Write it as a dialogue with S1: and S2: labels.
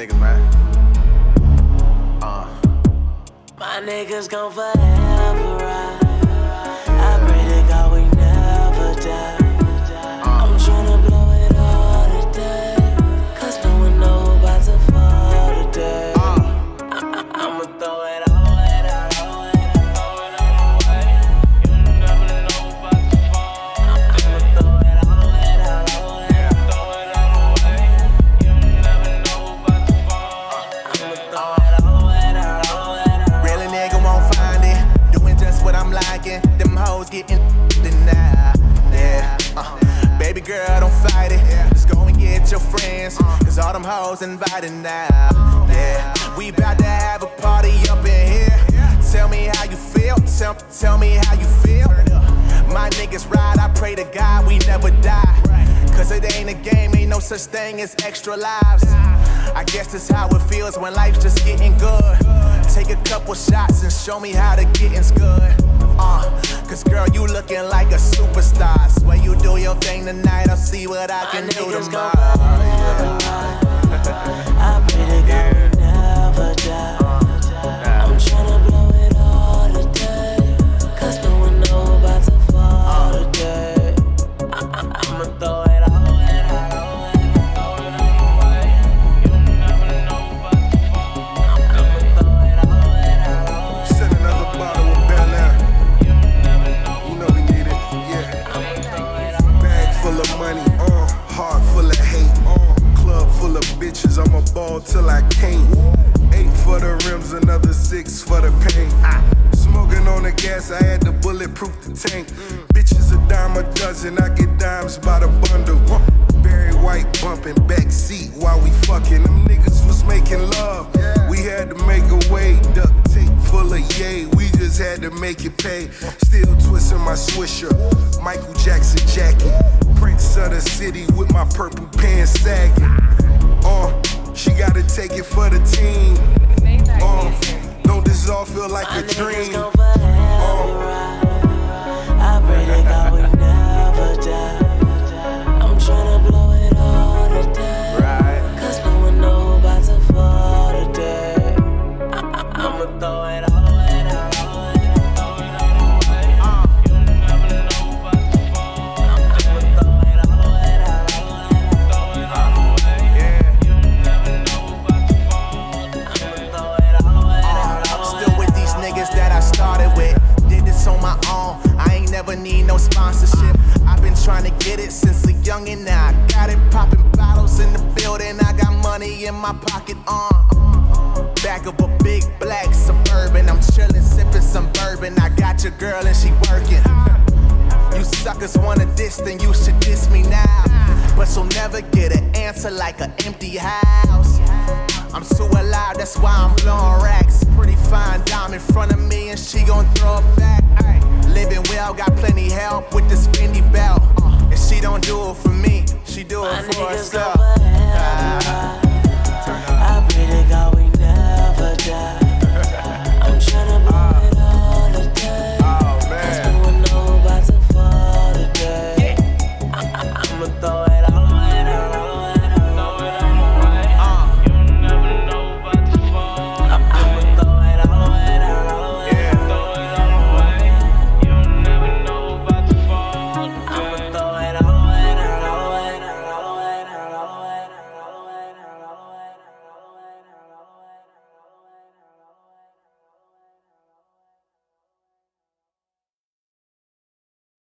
S1: niggas, man. Uh.
S2: My niggas gon' forever ride. Real
S1: nigga won't find it. Doing just what I'm liking. Them hoes getting denied. Yeah. Uh, baby girl, don't fight it. Just go and get your friends. Cause all them hoes invited now. Yeah. We about to have a party up in here. Tell me how you feel. Tell, tell me how you feel. My niggas ride. I pray to God we never die. Such thing as extra lives. I guess that's how it feels when life's just getting good. Take a couple shots and show me how to getting's good. Uh, cause girl, you looking like a superstar. Swear you do your thing tonight, I'll see what I can do tomorrow.
S3: bitches. I'ma ball till I can't. Eight for the rims, another six for the paint. Smoking on the gas, I had to bulletproof the tank. Bitches a dime a dozen, I get dimes by the bundle. Barry White bumping back seat while we fucking. Them niggas was making love. We had to make a way, duct tape full of yay. We just had to make it pay. Still twisting my swisher, Michael Jackson jacket. Prince of the city with my purple pants sagging. Uh, she gotta take it for the team. Uh, don't this all feel like a dream?
S2: gon'
S1: in my pocket on. Uh, back of a big black suburban. I'm chillin', sippin' some bourbon. I got your girl and she workin'. You suckers wanna diss, then you should diss me now. But you'll never get an answer like an empty house. I'm too alive, that's why I'm blowing racks. Pretty fine dime in front of me, and she gon' throw it back. Living well, got plenty help with this Fendi belt. Uh, and she don't do it for me, she do it My for herself.